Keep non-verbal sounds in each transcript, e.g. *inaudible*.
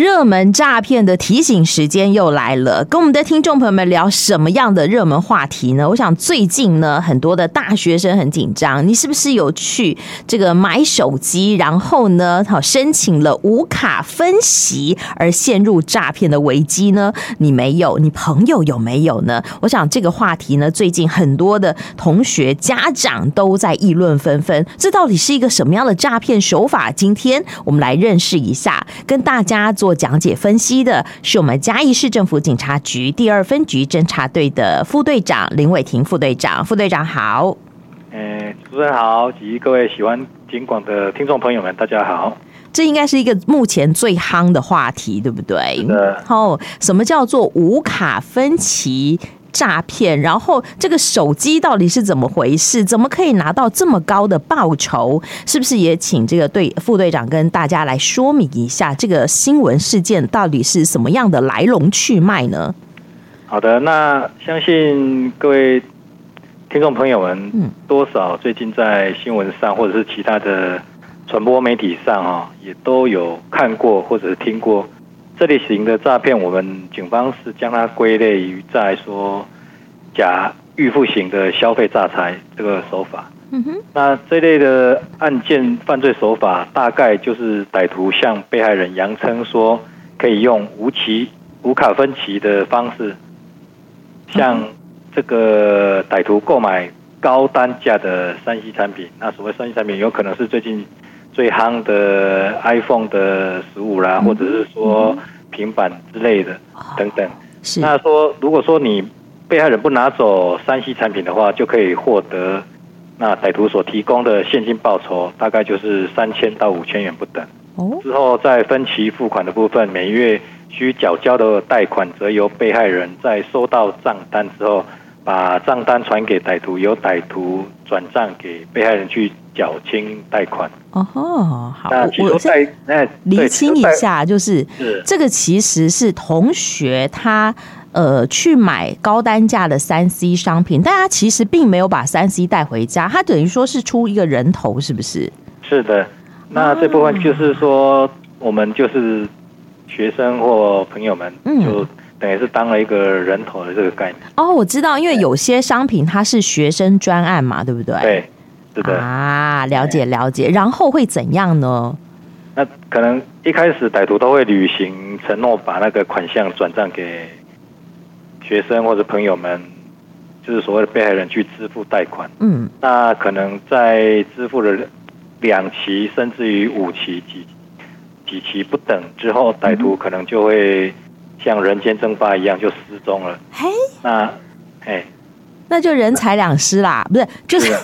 热门诈骗的提醒时间又来了，跟我们的听众朋友们聊什么样的热门话题呢？我想最近呢，很多的大学生很紧张，你是不是有去这个买手机，然后呢，好申请了无卡分期而陷入诈骗的危机呢？你没有，你朋友有没有呢？我想这个话题呢，最近很多的同学、家长都在议论纷纷，这到底是一个什么样的诈骗手法？今天我们来认识一下，跟大家做。讲解分析的是我们嘉义市政府警察局第二分局侦查队的副队长林伟霆副队长，副队长好。呃，主持人好，及各位喜欢警广的听众朋友们，大家好。这应该是一个目前最夯的话题，对不对？然后。什么叫做无卡分歧？诈骗，然后这个手机到底是怎么回事？怎么可以拿到这么高的报酬？是不是也请这个队副队长跟大家来说明一下这个新闻事件到底是什么样的来龙去脉呢？好的，那相信各位听众朋友们，嗯，多少最近在新闻上或者是其他的传播媒体上啊，也都有看过或者是听过。这类型的诈骗，我们警方是将它归类于在说假预付型的消费诈财这个手法。嗯哼。那这类的案件犯罪手法，大概就是歹徒向被害人扬称说，可以用无期无卡分期的方式，向这个歹徒购买高单价的三 C 产品。那所谓三 C 产品，有可能是最近。最夯的 iPhone 的十五啦，或者是说平板之类的等等。是。那说，如果说你被害人不拿走三 C 产品的话，就可以获得那歹徒所提供的现金报酬，大概就是三千到五千元不等。哦。之后在分期付款的部分，每月需缴交的贷款，则由被害人在收到账单之后，把账单传给歹徒，由歹徒转账给被害人去缴清贷款。哦吼，好，我再厘清一下，就是，是这个其实是同学他呃去买高单价的三 C 商品，但他其实并没有把三 C 带回家，他等于说是出一个人头，是不是？是的，那这部分就是说，我们就是学生或朋友们，就等于是当了一个人头的这个概念。哦，我知道，因为有些商品它是学生专案嘛，对不对？对。是的啊，了解了解，然后会怎样呢？那可能一开始歹徒都会履行承诺，把那个款项转账给学生或者朋友们，就是所谓的被害人去支付贷款。嗯，那可能在支付了两期甚至于五期几几期不等之后，歹徒可能就会像人间蒸发一样就失踪了。嘿，那嘿，那就人财两失啦，不是就是。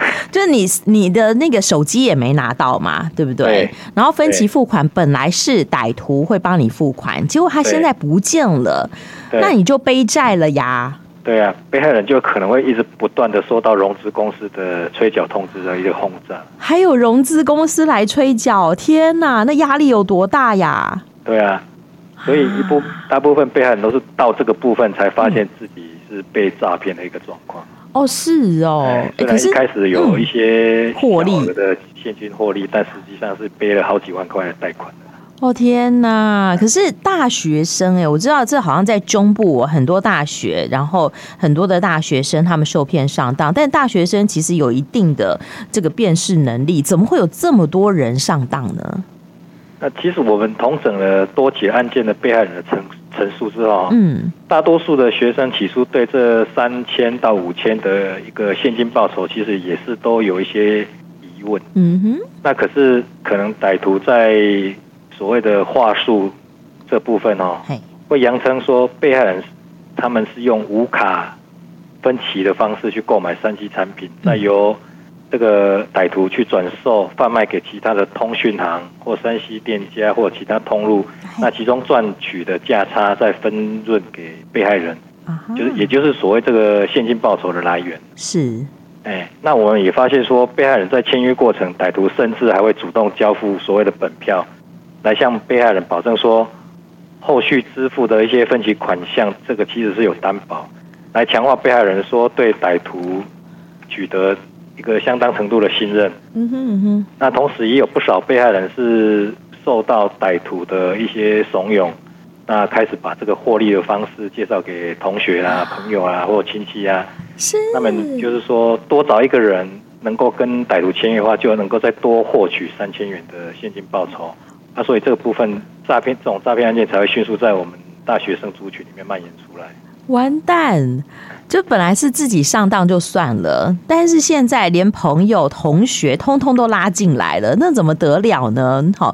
*laughs* 就是你你的那个手机也没拿到嘛，对不对？对，然后分期付款本来是歹徒会帮你付款，结果他现在不见了，那你就背债了呀。对啊，被害人就可能会一直不断的收到融资公司的催缴通知的一个轰炸。还有融资公司来催缴，天哪，那压力有多大呀？对啊，所以一部大部分被害人都是到这个部分才发现自己是被诈骗的一个状况。哦，是哦，可是一开始有一些获利的现金获利，但实际上是背了好几万块的贷款。哦天哪！可是大学生哎，我知道这好像在中部很多大学，然后很多的大学生他们受骗上当，但大学生其实有一定的这个辨识能力，怎么会有这么多人上当呢？那其实我们同省了多起案件的被害人的陈陈述之后，嗯，大多数的学生起初对这三千到五千的一个现金报酬，其实也是都有一些疑问，嗯哼。那可是可能歹徒在所谓的话术这部分哦，会扬称说被害人他们是用无卡分期的方式去购买三 C 产品，再由。这个歹徒去转售、贩卖给其他的通讯行或山西店家或其他通路，那其中赚取的价差再分润给被害人，就是也就是所谓这个现金报酬的来源。是，哎，那我们也发现说，被害人在签约过程，歹徒甚至还会主动交付所谓的本票，来向被害人保证说，后续支付的一些分期款项，这个其实是有担保，来强化被害人说对歹徒取得。一个相当程度的信任，嗯哼嗯哼。那同时也有不少被害人是受受到歹徒的一些怂恿，那开始把这个获利的方式介绍给同学啊、朋友啊或亲戚啊。是。那么就是说，多找一个人能够跟歹徒签约的话，就能够再多获取三千元的现金报酬。那所以这个部分诈骗这种诈骗案件才会迅速在我们大学生族群里面蔓延出来。完蛋！就本来是自己上当就算了，但是现在连朋友、同学通通都拉进来了，那怎么得了呢？好，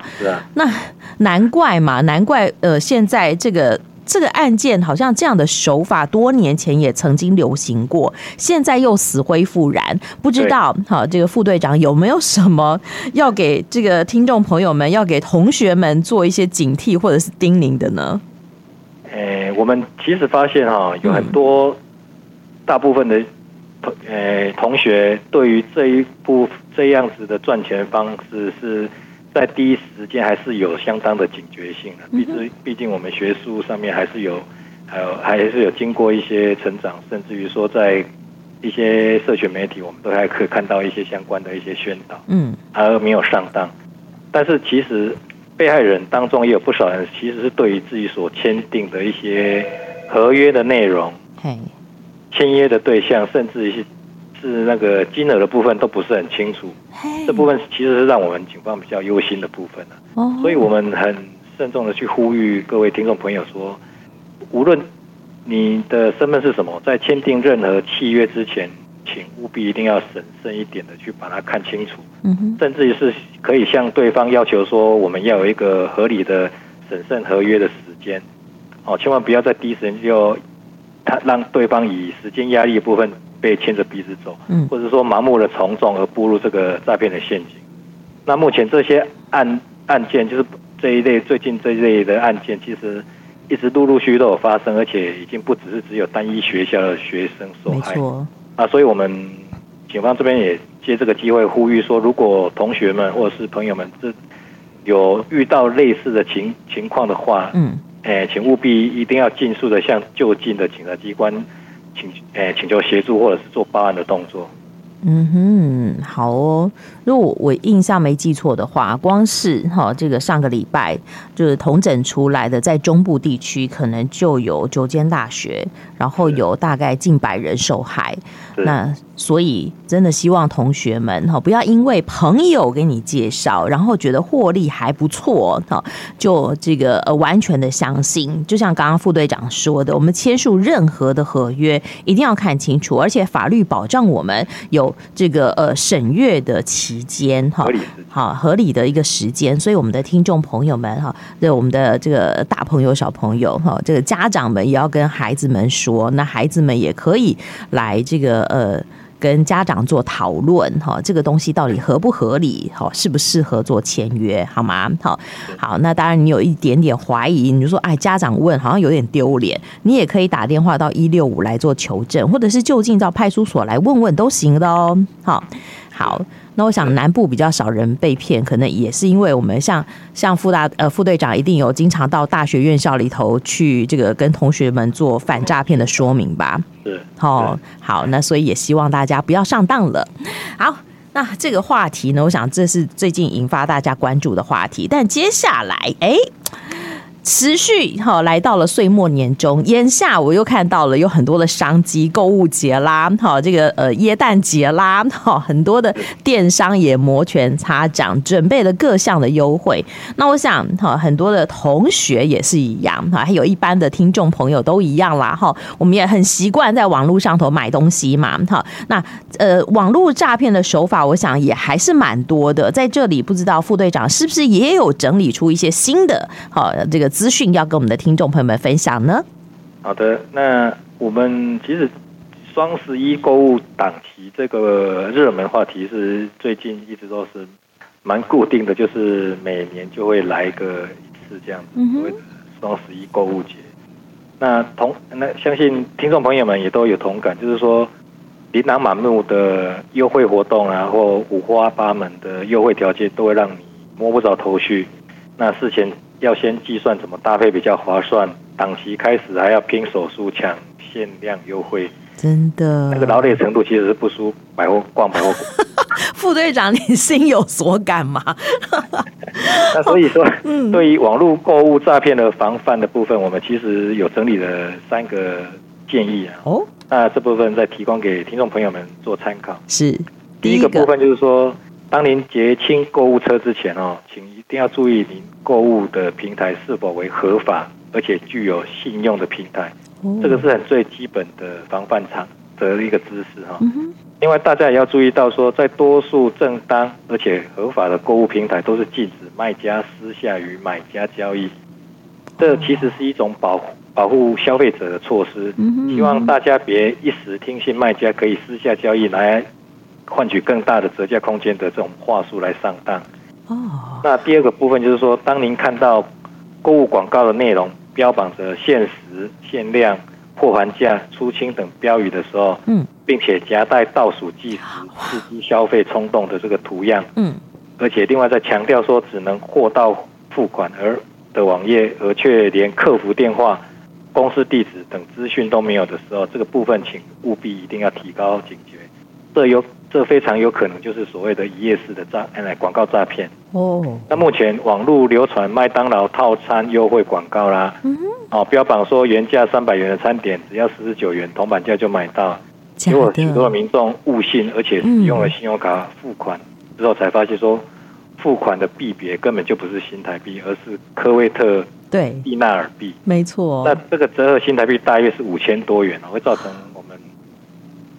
那难怪嘛，难怪呃，现在这个这个案件好像这样的手法多年前也曾经流行过，现在又死灰复燃。不知道好，这个副队长有没有什么要给这个听众朋友们、要给同学们做一些警惕或者是叮咛的呢？诶，我们其实发现哈，有很多。大部分的同呃同学对于这一部这样子的赚钱方式是在第一时间还是有相当的警觉性的。毕竟毕竟我们学术上面还是有还有还是有经过一些成长，甚至于说在一些社群媒体，我们都还可以看到一些相关的一些宣导，嗯，而没有上当。但是其实被害人当中也有不少人其实是对于自己所签订的一些合约的内容，签约的对象，甚至是是那个金额的部分都不是很清楚。这部分其实是让我们警方比较忧心的部分。所以我们很慎重的去呼吁各位听众朋友说，无论你的身份是什么，在签订任何契约之前，请务必一定要审慎一点的去把它看清楚。甚至于是可以向对方要求说，我们要有一个合理的审慎合约的时间。哦，千万不要在第一时间就。他让对方以时间压力的部分被牵着鼻子走，嗯，或者说盲目的从众而步入这个诈骗的陷阱。那目前这些案案件，就是这一类最近这一类的案件，其实一直陆陆续续都有发生，而且已经不只是只有单一学校的学生受害。啊，所以我们警方这边也借这个机会呼吁说，如果同学们或者是朋友们这有遇到类似的情情况的话，嗯。诶，请务必一定要尽速的向就近的警察机关请诶请求协助，或者是做报案的动作。嗯哼，好哦。如果我印象没记错的话，光是哈这个上个礼拜就是同整出来的，在中部地区可能就有九间大学，然后有大概近百人受害。那所以真的希望同学们哈不要因为朋友给你介绍，然后觉得获利还不错哈，就这个呃完全的相信。就像刚刚副队长说的，我们签署任何的合约一定要看清楚，而且法律保障我们有这个呃审阅的期。间哈，好合理的一个时间，所以我们的听众朋友们哈，对我们的这个大朋友小朋友哈，这个家长们也要跟孩子们说，那孩子们也可以来这个呃。跟家长做讨论哈，这个东西到底合不合理？哈，适不适合做签约？好吗？好，好，那当然你有一点点怀疑，你就说哎，家长问好像有点丢脸，你也可以打电话到一六五来做求证，或者是就近到派出所来问问都行的哦。好，好。那我想南部比较少人被骗，可能也是因为我们像像副大呃副队长一定有经常到大学院校里头去这个跟同学们做反诈骗的说明吧。是，哦，好，那所以也希望大家不要上当了。好，那这个话题呢，我想这是最近引发大家关注的话题，但接下来哎。欸持续哈，来到了岁末年终，眼下我又看到了有很多的商机，购物节啦，哈，这个呃耶诞节啦，哈，很多的电商也摩拳擦掌，准备了各项的优惠。那我想哈，很多的同学也是一样哈，还有一般的听众朋友都一样啦哈。我们也很习惯在网络上头买东西嘛哈。那呃，网络诈骗的手法，我想也还是蛮多的。在这里，不知道副队长是不是也有整理出一些新的哈这个。资讯要跟我们的听众朋友们分享呢？好的，那我们其实双十一购物档期这个热门话题是最近一直都是蛮固定的，就是每年就会来个一次这样子，所谓的双十一购物节。那同那相信听众朋友们也都有同感，就是说琳琅满目的优惠活动啊，或五花八门的优惠条件，都会让你摸不着头绪。那事前。要先计算怎么搭配比较划算，档期开始还要拼手速抢限量优惠，真的，那个劳累程度其实是不输百货逛百货 *laughs* 副队长，你心有所感吗？*laughs* 那所以说，*laughs* 嗯，对于网络购物诈骗的防范的部分，我们其实有整理了三个建议啊。哦，那这部分再提供给听众朋友们做参考。是第一个部分，就是说，当您结清购物车之前哦，请一定要注意您购物的平台是否为合法而且具有信用的平台。哦，这个是很最基本的防范场的一个知识哈。嗯另外，大家也要注意到，说在多数正当而且合法的购物平台，都是禁止卖家私下与买家交易。这其实是一种保护保护消费者的措施。希望大家别一时听信卖家可以私下交易来换取更大的折价空间的这种话术来上当。哦。那第二个部分就是说，当您看到购物广告的内容标榜着限时、限量。破盘价、出清等标语的时候，嗯，并且夹带倒数计时、刺激消费冲动的这个图样，嗯，而且另外再强调说只能货到付款而的网页，而却连客服电话、公司地址等资讯都没有的时候，这个部分请务必一定要提高警觉。这有这非常有可能就是所谓的一夜式的诈哎广告诈骗哦。那目前网络流传麦当劳套餐优惠广告啦。嗯哦，标榜说原价三百元的餐点只要四十九元，铜板价就买到。结果许多民众误信，而且使用了信用卡付款之后，才发现说付款的币别根本就不是新台币，而是科威特对蒂纳尔币。没错。那这个折合新台币大约是五千多元，会造成。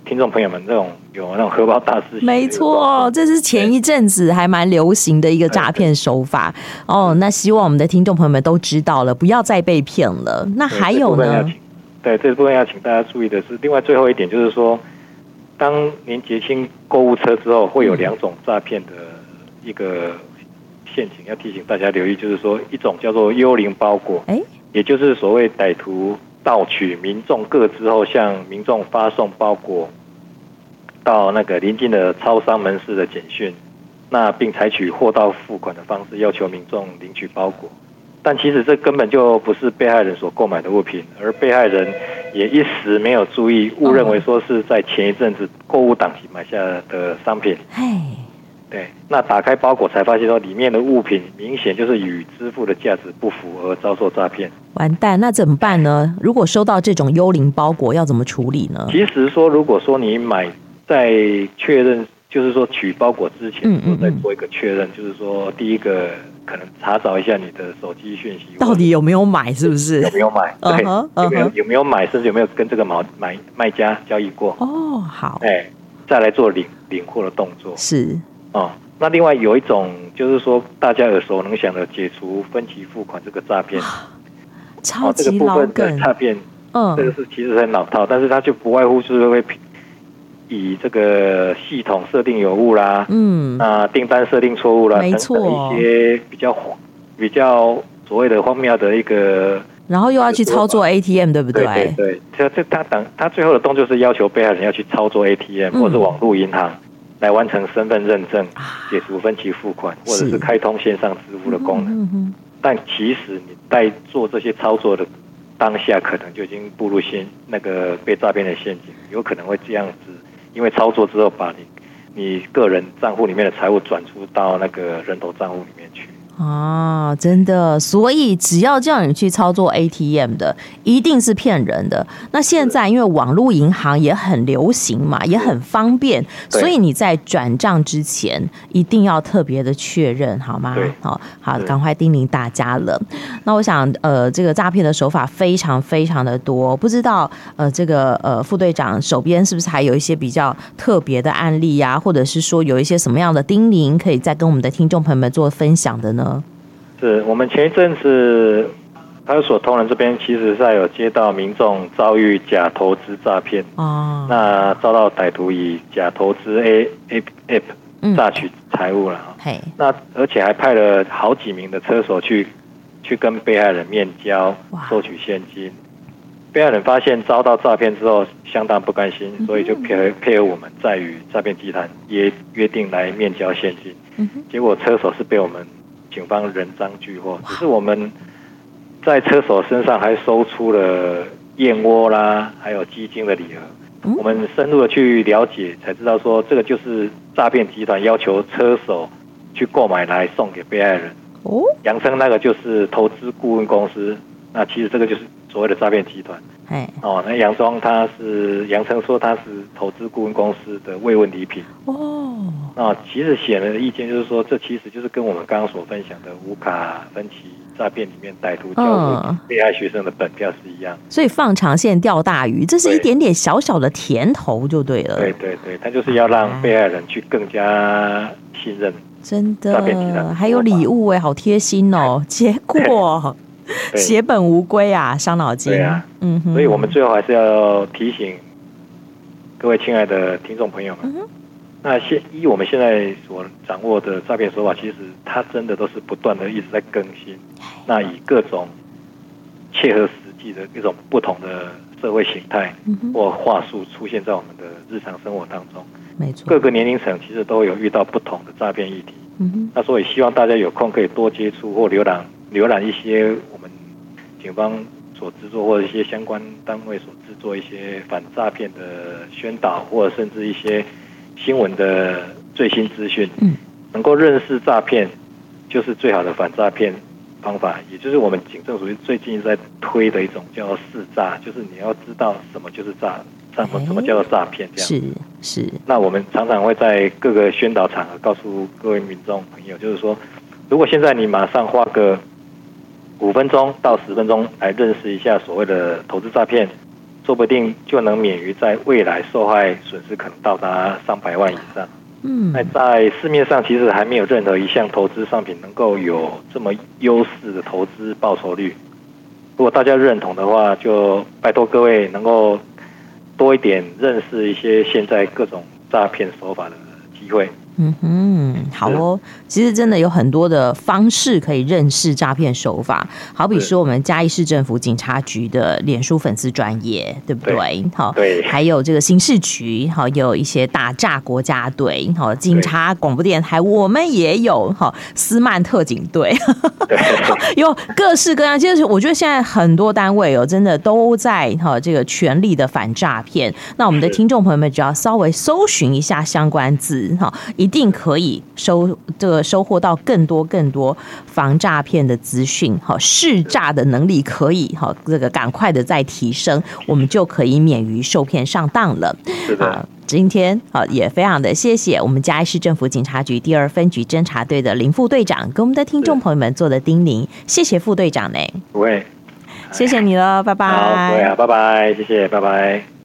听众朋友们，这种有那种荷包大师，没错，这是前一阵子还蛮流行的一个诈骗手法哦。那希望我们的听众朋友们都知道了，不要再被骗了。那还有呢？对，这部分要请大家注意的是，另外最后一点就是说，当您结清购物车之后，会有两种诈骗的一个陷阱，要提醒大家留意，就是说一种叫做幽灵包裹，哎，也就是所谓歹徒。盗取民众个资后，向民众发送包裹到那个临近的超商门市的简讯，那并采取货到付款的方式要求民众领取包裹，但其实这根本就不是被害人所购买的物品，而被害人也一时没有注意，误认为说是在前一阵子购物档期买下的商品。对，那打开包裹才发现说里面的物品明显就是与支付的价值不符，而遭受诈骗。完蛋，那怎么办呢？如果收到这种幽灵包裹，要怎么处理呢？其实说，如果说你买在确认，就是说取包裹之前，我再做一个确认，就是说第一个可能查找一下你的手机讯息，到底有没有买，是不是？有没有买？*laughs* 对，uh huh, uh huh. 有没有有没有买，甚至有没有跟这个买买卖家交易过？哦，好，哎，再来做领领货的动作是。哦，那另外有一种就是说，大家耳熟能详的解除分期付款这个诈骗，超级老梗。诈骗，嗯，这个是其实很老套，但是它就不外乎就是会以这个系统设定有误啦，嗯，啊订单设定错误啦，没错，等等一些比较比较所谓的荒谬的一个，然后又要去操作 ATM，对不对？对对，这这他等他最后的动作是要求被害人要去操作 ATM、嗯、或者网络银行。来完成身份认证、解除分期付款，或者是开通线上支付的功能。但其实你在做这些操作的当下，可能就已经步入陷那个被诈骗的陷阱，有可能会这样子，因为操作之后把你你个人账户里面的财物转出到那个人头账户里面去。啊，真的，所以只要叫你去操作 ATM 的，一定是骗人的。那现在因为网络银行也很流行嘛，也很方便，所以你在转账之前一定要特别的确认，好吗？好，好，赶快叮咛大家了。那我想，呃，这个诈骗的手法非常非常的多，不知道呃，这个呃副队长手边是不是还有一些比较特别的案例呀、啊，或者是说有一些什么样的叮咛可以再跟我们的听众朋友们做分享的呢？是我们前一阵子派出所同仁这边，其实在有接到民众遭遇假投资诈骗。哦，那遭到歹徒以假投资 A A App 诈取财物了嘿，那而且还派了好几名的车手去去跟被害人面交，收取现金。被害人发现遭到诈骗之后，相当不甘心，所以就配合配合我们再与诈骗集团约约定来面交现金。结果车手是被我们。警方人赃俱获，只是我们在车手身上还搜出了燕窝啦，还有鸡精的礼盒，我们深入的去了解，才知道说这个就是诈骗集团要求车手去购买来送给被害人。哦，扬称那个就是投资顾问公司，那其实这个就是所谓的诈骗集团。哎，哦，那佯装他是扬称说他是投资顾问公司的慰问礼品。哦，那其实显然的意见就是说，这其实就是跟我们刚刚所分享的无卡分期诈骗里面歹徒交出被害学生的本票是一样。所以放长线钓大鱼，这是一点点小小的甜头就对了。对对对，他就是要让被害人去更加信任。真的，还有礼物哎，好贴心哦！结果血本无归啊，伤脑筋。对啊，嗯哼，所以我们最后还是要提醒各位亲爱的听众朋友们，那现依我们现在所掌握的诈骗手法，其实它真的都是不断的一直在更新。那以各种切合实际的一种不同的社会形态或话术出现在我们的日常生活当中。没错，各个年龄层其实都有遇到不同的诈骗议题。嗯哼，那所以希望大家有空可以多接触或浏览浏览一些我们警方所制作或者一些相关单位所制作一些反诈骗的宣导，或者甚至一些新闻的最新资讯。嗯，能够认识诈骗，就是最好的反诈骗方法。也就是我们警政署最近在推的一种叫识诈，就是你要知道什么就是诈。什么什么叫做诈骗？这样是是。那我们常常会在各个宣导场合告诉各位民众朋友，就是说，如果现在你马上花个五分钟到十分钟来认识一下所谓的投资诈骗，说不定就能免于在未来受害损失可能到达上百万以上。嗯。那在市面上其实还没有任何一项投资商品能够有这么优势的投资报酬率。如果大家认同的话，就拜托各位能够。多一点认识一些现在各种诈骗手法的机会。嗯哼，好哦。其实真的有很多的方式可以认识诈骗手法，好比说我们嘉义市政府警察局的脸书粉丝专业，对不对？好，对。还有这个刑事局，好，有一些打诈国家队，好，警察广播电台，我们也有，好，斯曼特警队，*laughs* 有各式各样。其实我觉得现在很多单位哦，真的都在哈这个全力的反诈骗。那我们的听众朋友们只要稍微搜寻一下相关字，哈，一定可以收这个收获到更多更多防诈骗的资讯，好，识诈的能力可以好这个赶快的再提升，我们就可以免于受骗上当了。是的，今天好也非常的谢谢我们嘉义市政府警察局第二分局侦查队的林副队长给我们的听众朋友们做的叮咛，谢谢副队长呢。不会，谢谢你了，拜拜。好，不会啊，拜拜，谢谢，拜拜。